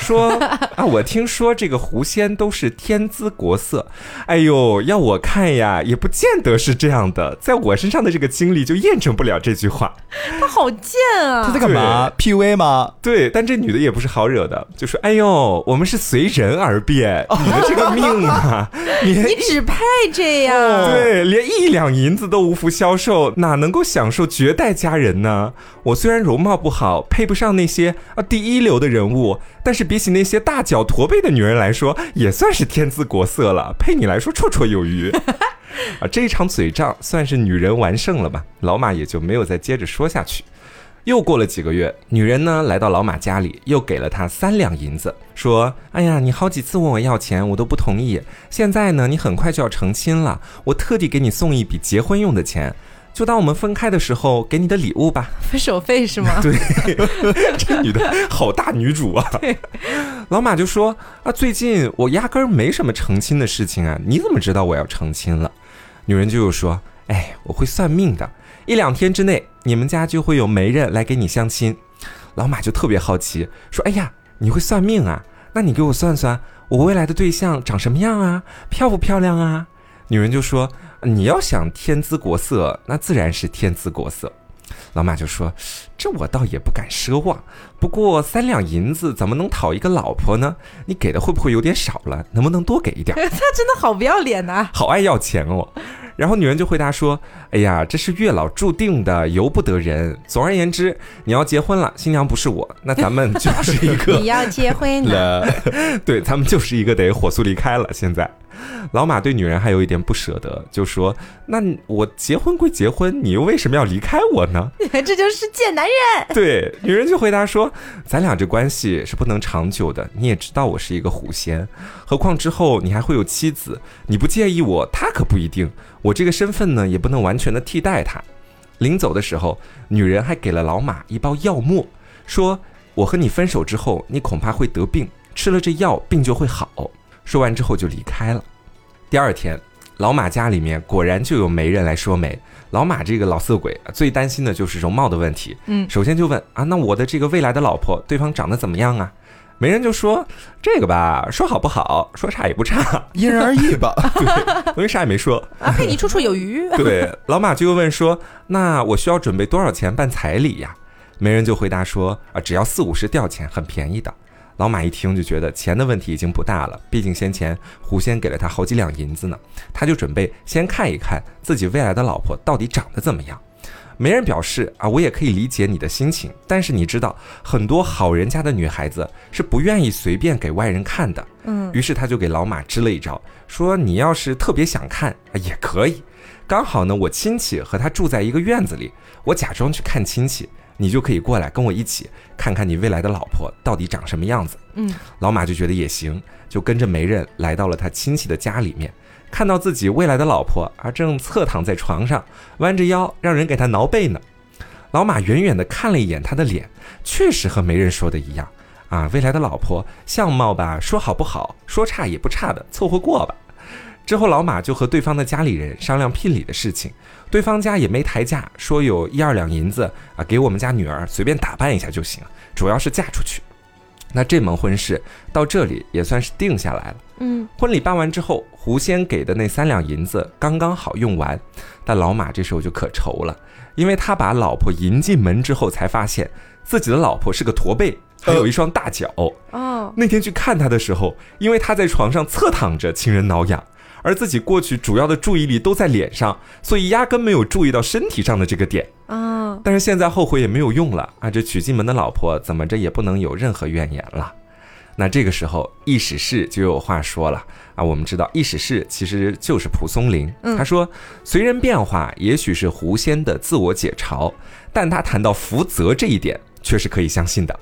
说 <laughs> 啊，我听说这个狐仙都是天姿国色，哎呦，要我看呀，也不见得是这样的。在我身上的这个经历就验证不了这句话。<laughs> 他好贱啊！他在干嘛？P V 吗？对，但这女的也不是好惹的，就说：“哎呦，我们是随人而变，<laughs> 你的这个命啊，你只配这样。对，连一两银子都无福消受，哪能够享受？”绝代佳人呢？我虽然容貌不好，配不上那些啊第一流的人物，但是比起那些大脚驼背的女人来说，也算是天姿国色了，配你来说绰绰有余。<laughs> 啊，这一场嘴仗算是女人完胜了吧？老马也就没有再接着说下去。又过了几个月，女人呢来到老马家里，又给了他三两银子，说：“哎呀，你好几次问我要钱，我都不同意。现在呢，你很快就要成亲了，我特地给你送一笔结婚用的钱，就当我们分开的时候给你的礼物吧。分手费是吗？<laughs> 对，<laughs> 这女的好大女主啊。老马就说：啊，最近我压根儿没什么成亲的事情啊，你怎么知道我要成亲了？女人就又说：哎，我会算命的。”一两天之内，你们家就会有媒人来给你相亲。老马就特别好奇，说：“哎呀，你会算命啊？那你给我算算，我未来的对象长什么样啊？漂不漂亮啊？”女人就说：“你要想天姿国色，那自然是天姿国色。”老马就说：“这我倒也不敢奢望，不过三两银子怎么能讨一个老婆呢？你给的会不会有点少了？能不能多给一点？” <laughs> 他真的好不要脸呐，<laughs> 好爱要钱哦。然后女人就回答说：“哎呀，这是月老注定的，由不得人。总而言之，你要结婚了，新娘不是我，那咱们就 <laughs> 是一个你要结婚了，对，咱们就是一个得火速离开了。现在。”老马对女人还有一点不舍得，就说：“那我结婚归结婚，你又为什么要离开我呢？”这就是贱男男人。对，女人就回答说：“咱俩这关系是不能长久的，你也知道我是一个狐仙，何况之后你还会有妻子，你不介意我，他可不一定。我这个身份呢，也不能完全的替代他。”临走的时候，女人还给了老马一包药末，说：“我和你分手之后，你恐怕会得病，吃了这药，病就会好。”说完之后就离开了。第二天，老马家里面果然就有媒人来说媒。老马这个老色鬼最担心的就是容貌的问题。嗯，首先就问啊，那我的这个未来的老婆，对方长得怎么样啊？媒人就说这个吧，说好不好，说差也不差，因人而异吧。<laughs> 对，因为啥也没说啊，陪你绰绰有余。<laughs> 对，老马就又问说，那我需要准备多少钱办彩礼呀？媒人就回答说啊，只要四五十吊钱，很便宜的。老马一听就觉得钱的问题已经不大了，毕竟先前狐仙给了他好几两银子呢，他就准备先看一看自己未来的老婆到底长得怎么样。媒人表示啊，我也可以理解你的心情，但是你知道很多好人家的女孩子是不愿意随便给外人看的。嗯，于是他就给老马支了一招，说你要是特别想看也可以，刚好呢我亲戚和他住在一个院子里，我假装去看亲戚。你就可以过来跟我一起看看你未来的老婆到底长什么样子。嗯，老马就觉得也行，就跟着媒人来到了他亲戚的家里面，看到自己未来的老婆啊正侧躺在床上，弯着腰让人给他挠背呢。老马远远的看了一眼他的脸，确实和媒人说的一样啊，未来的老婆相貌吧，说好不好，说差也不差的，凑合过吧。之后，老马就和对方的家里人商量聘礼的事情，对方家也没抬价，说有一二两银子啊，给我们家女儿随便打扮一下就行，主要是嫁出去。那这门婚事到这里也算是定下来了。嗯，婚礼办完之后，狐仙给的那三两银子刚刚好用完，但老马这时候就可愁了，因为他把老婆迎进门之后，才发现自己的老婆是个驼背，还有一双大脚。哦，那天去看他的时候，因为他在床上侧躺着，亲人挠痒。而自己过去主要的注意力都在脸上，所以压根没有注意到身体上的这个点啊。但是现在后悔也没有用了啊！这娶进门的老婆怎么着也不能有任何怨言了。那这个时候，易史氏就有话说了啊。我们知道，易史氏其实就是蒲松龄。他说：“随人变化，也许是狐仙的自我解嘲，但他谈到福泽这一点，却是可以相信的。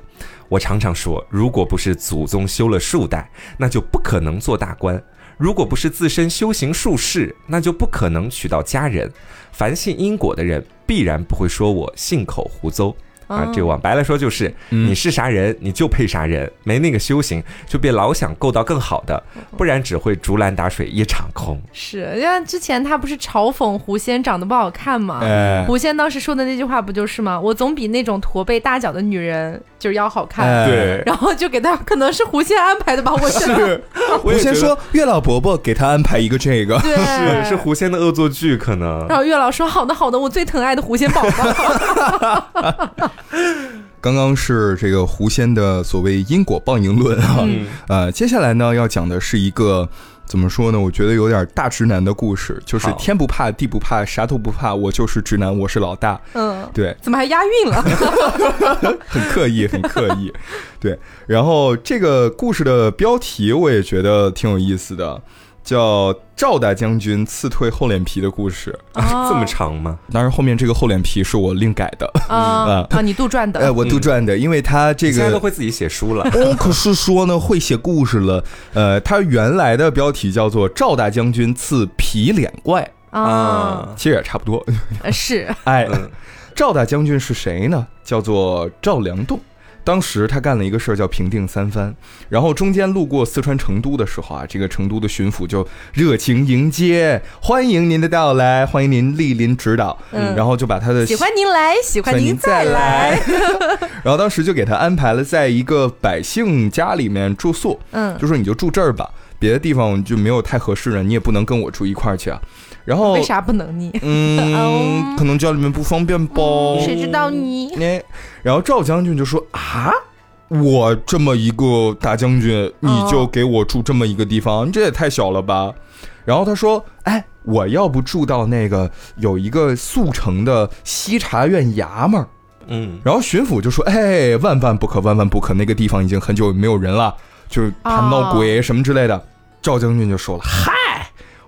我常常说，如果不是祖宗修了数代，那就不可能做大官。”如果不是自身修行术士，那就不可能娶到佳人。凡信因果的人，必然不会说我信口胡诌。啊，这往白了说就是，你是啥人，你就配啥人，没那个修行，就别老想够到更好的，不然只会竹篮打水一场空。是，像之前他不是嘲讽狐仙长得不好看吗？狐仙当时说的那句话不就是吗？我总比那种驼背大脚的女人就是要好看。对，然后就给他，可能是狐仙安排的吧？我觉得。<laughs> 狐仙说月老伯伯给他安排一个这个，是是狐仙的恶作剧可能。然后月老说好的好的，我最疼爱的狐仙宝宝。<laughs> <laughs> 刚刚是这个狐仙的所谓因果报应论啊，呃，接下来呢要讲的是一个怎么说呢？我觉得有点大直男的故事，就是天不怕地不怕，啥都不怕，我就是直男，我是老大。嗯，对，怎么还押韵了？<laughs> 很刻意，很刻意。对，然后这个故事的标题我也觉得挺有意思的。叫赵大将军刺退厚脸皮的故事，这么长吗？当然，后面这个厚脸皮是我另改的啊啊！<laughs> 你杜撰的？哎，我杜撰的，因为他这个现在都会自己写书了。<laughs> 哦，可是说呢，会写故事了。呃，他原来的标题叫做《赵大将军刺皮脸怪》啊，其实也差不多。是，<laughs> 哎，赵大将军是谁呢？叫做赵良栋。当时他干了一个事儿叫平定三藩，然后中间路过四川成都的时候啊，这个成都的巡抚就热情迎接，欢迎您的到来，欢迎您莅临指导，嗯，然后就把他的喜欢您来，喜欢您再来，<laughs> 然后当时就给他安排了在一个百姓家里面住宿，嗯，就说你就住这儿吧，别的地方就没有太合适的，你也不能跟我住一块儿去啊。然后为啥不能你？嗯，<laughs> 可能家里面不方便吧。谁知道你？那然后赵将军就说啊，我这么一个大将军，你就给我住这么一个地方，这也太小了吧。然后他说，哎，我要不住到那个有一个速成的西茶院衙门嗯。然后巡抚就说，哎，万万不可，万万不可，那个地方已经很久没有人了，就是怕闹鬼什么之类的。赵将军就说了，嗨。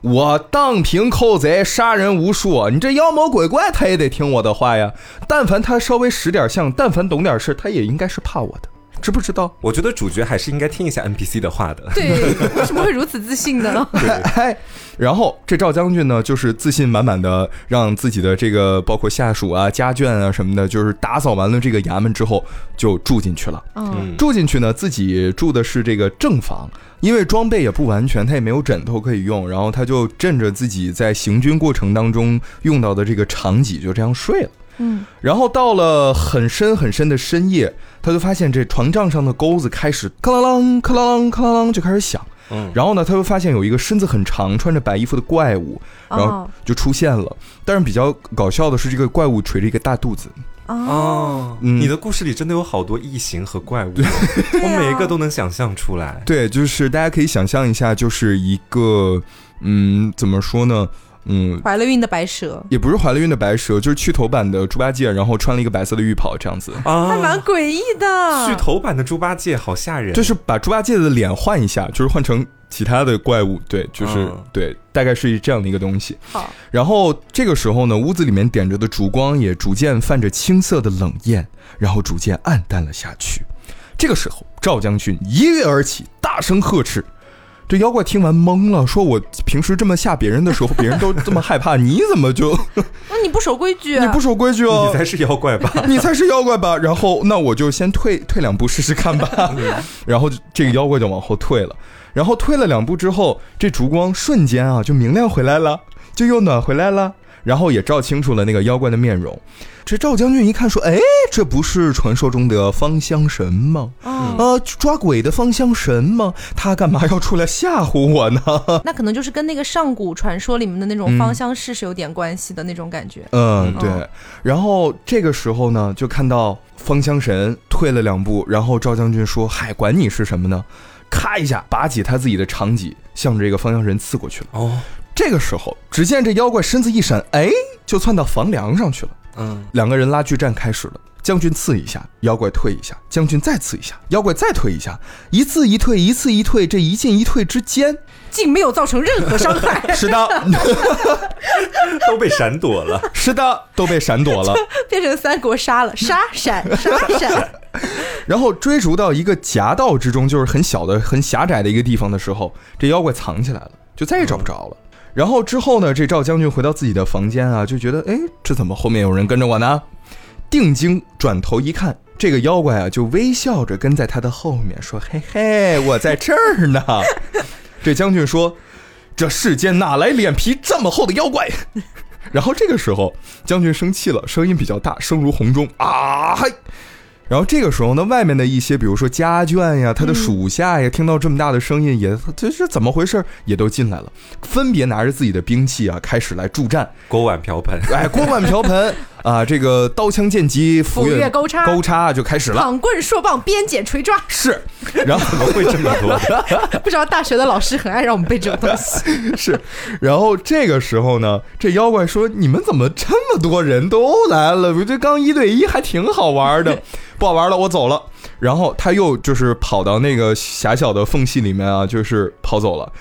我荡平寇贼，杀人无数。你这妖魔鬼怪，他也得听我的话呀。但凡他稍微识点相，但凡懂点事，他也应该是怕我的。知不知道？我觉得主角还是应该听一下 NPC 的话的。对，为什么会如此自信呢？<laughs> <laughs> 哎，然后这赵将军呢，就是自信满满的，让自己的这个包括下属啊、家眷啊什么的，就是打扫完了这个衙门之后，就住进去了。嗯，住进去呢，自己住的是这个正房，因为装备也不完全，他也没有枕头可以用，然后他就枕着自己在行军过程当中用到的这个长戟，就这样睡了。嗯，然后到了很深很深的深夜，他就发现这床帐上的钩子开始咔啷啷、咔啷啷、咔啷啷就开始响。嗯，然后呢，他又发现有一个身子很长、穿着白衣服的怪物，然后就出现了。但是比较搞笑的是，这个怪物垂着一个大肚子。哦，你的故事里真的有好多异形和怪物，我每一个都能想象出来。对，就是大家可以想象一下，就是一个，嗯，怎么说呢？嗯，怀了孕的白蛇也不是怀了孕的白蛇，就是去头版的猪八戒，然后穿了一个白色的浴袍，这样子啊，还蛮诡异的。去头版的猪八戒好吓人，就是把猪八戒的脸换一下，就是换成其他的怪物，对，就是对，大概是这样的一个东西。好，然后这个时候呢，屋子里面点着的烛光也逐渐泛着青色的冷焰，然后逐渐暗淡了下去。这个时候，赵将军一跃而起，大声呵斥。这妖怪听完懵了，说：“我平时这么吓别人的时候，别人都这么害怕，你怎么就 <laughs>…… 那你不守规矩？你不守规矩哦，你才是妖怪吧？<laughs> 你才是妖怪吧？然后那我就先退退两步试试看吧。<laughs> 然后这个妖怪就往后退了，然后退了两步之后，这烛光瞬间啊就明亮回来了，就又暖回来了，然后也照清楚了那个妖怪的面容。”这赵将军一看说：“哎，这不是传说中的方香神吗？啊，抓鬼的方香神吗？他干嘛要出来吓唬我呢？<laughs> 那可能就是跟那个上古传说里面的那种芳香士是有点关系的那种感觉。嗯，对。然后这个时候呢，就看到方香神退了两步，然后赵将军说：‘嗨，管你是什么呢？’咔一下，拔起他自己的长戟，向着这个方香神刺过去了。哦，这个时候，只见这妖怪身子一闪，哎，就窜到房梁上去了。”嗯，两个人拉锯战开始了。将军刺一下，妖怪退一下；将军再刺一下，妖怪再退一下。一次一退，一次一退，这一进一退之间，竟没有造成任何伤害。<laughs> 是的，<laughs> 都被闪躲了。是的，都被闪躲了。变成三国杀了，杀闪 <laughs> 杀闪。然后追逐到一个夹道之中，就是很小的、很狭窄的一个地方的时候，这妖怪藏起来了，就再也找不着了。然后之后呢？这赵将军回到自己的房间啊，就觉得，哎，这怎么后面有人跟着我呢？定睛转头一看，这个妖怪啊，就微笑着跟在他的后面，说：“嘿嘿，我在这儿呢。<laughs> ”这将军说：“这世间哪来脸皮这么厚的妖怪？” <laughs> 然后这个时候，将军生气了，声音比较大，声如洪钟啊！嗨。然后这个时候呢，外面的一些，比如说家眷呀，他的属下呀，听到这么大的声音，也这是怎么回事？也都进来了，分别拿着自己的兵器啊，开始来助战。锅碗瓢盆，<laughs> 哎，锅碗瓢盆。啊，这个刀枪剑戟斧钺钩叉钩叉就开始了，躺棍槊棒鞭锏锤抓是，然后怎么会这么多？<laughs> 不知道大学的老师很爱让我们背这种东西。是，然后这个时候呢，这妖怪说：“你们怎么这么多人都来了？我这刚一对一还挺好玩的，<laughs> 不好玩了，我走了。”然后他又就是跑到那个狭小的缝隙里面啊，就是跑走了。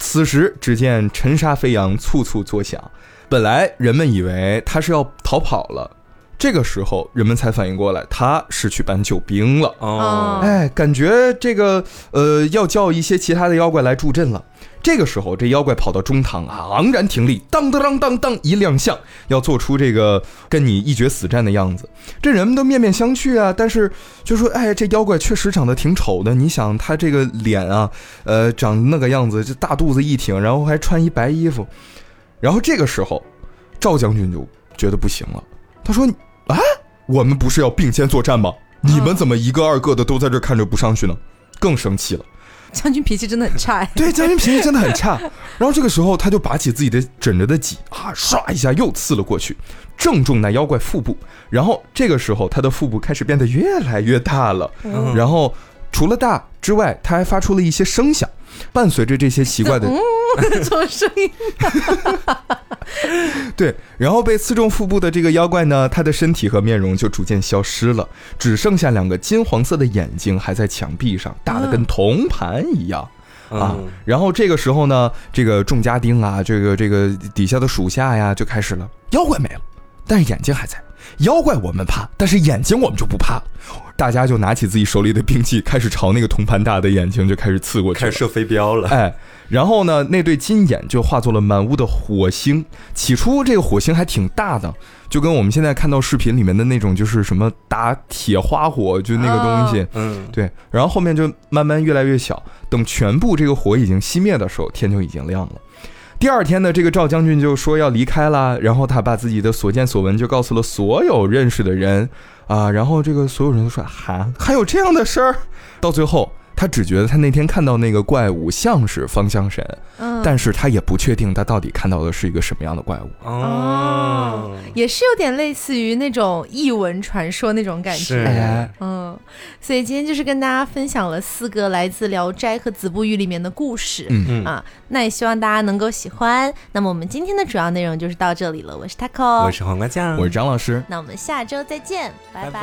此时，只见尘沙飞扬，簇簇作响。本来人们以为他是要逃跑了，这个时候人们才反应过来，他是去搬救兵了。哦，哎，感觉这个呃，要叫一些其他的妖怪来助阵了。这个时候，这妖怪跑到中堂啊，昂然挺立，当当当当当一亮相，要做出这个跟你一决死战的样子。这人们都面面相觑啊，但是就说，哎，这妖怪确实长得挺丑的。你想他这个脸啊，呃，长那个样子，这大肚子一挺，然后还穿一白衣服。然后这个时候，赵将军就觉得不行了，他说：“啊，我们不是要并肩作战吗？你们怎么一个二个的都在这看着不上去呢？”更生气了。将军脾气真的很差，<laughs> 对，将军脾气真的很差。然后这个时候，他就拔起自己的枕着的戟啊，唰一下又刺了过去，正中那妖怪腹部。然后这个时候，他的腹部开始变得越来越大了。然后除了大之外，它还发出了一些声响。伴随着这些奇怪的 <laughs> 什么声音？对，然后被刺中腹部的这个妖怪呢，他的身体和面容就逐渐消失了，只剩下两个金黄色的眼睛还在墙壁上，大的跟铜盘一样啊。然后这个时候呢，这个众家丁啊，这个这个底下的属下呀，就开始了，妖怪没了，但是眼睛还在。妖怪我们怕，但是眼睛我们就不怕。大家就拿起自己手里的兵器，开始朝那个铜盘大的眼睛就开始刺过去，开始射飞镖了。哎，然后呢，那对金眼就化作了满屋的火星。起初这个火星还挺大的，就跟我们现在看到视频里面的那种，就是什么打铁花火，就那个东西。嗯，对。然后后面就慢慢越来越小，等全部这个火已经熄灭的时候，天就已经亮了。第二天呢，这个赵将军就说要离开了，然后他把自己的所见所闻就告诉了所有认识的人，啊，然后这个所有人都说哈，还有这样的事儿，到最后。他只觉得他那天看到那个怪物像是方向神，嗯，但是他也不确定他到底看到的是一个什么样的怪物。哦，也是有点类似于那种异闻传说那种感觉，嗯，所以今天就是跟大家分享了四个来自《聊斋》和《子不语》里面的故事，嗯。嗯。啊，那也希望大家能够喜欢。那么我们今天的主要内容就是到这里了，我是 Taco，我是黄瓜酱，我是张老师，那我们下周再见，拜拜。